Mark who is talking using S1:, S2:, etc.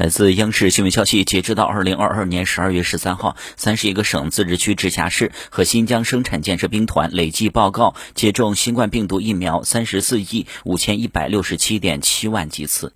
S1: 来自央视新闻消息截止到二零二二年十二月十三号三十一个省自治区直辖市和新疆生产建设兵团累计报告接种新冠病毒疫苗三十四亿五千一百六十七点七万剂次。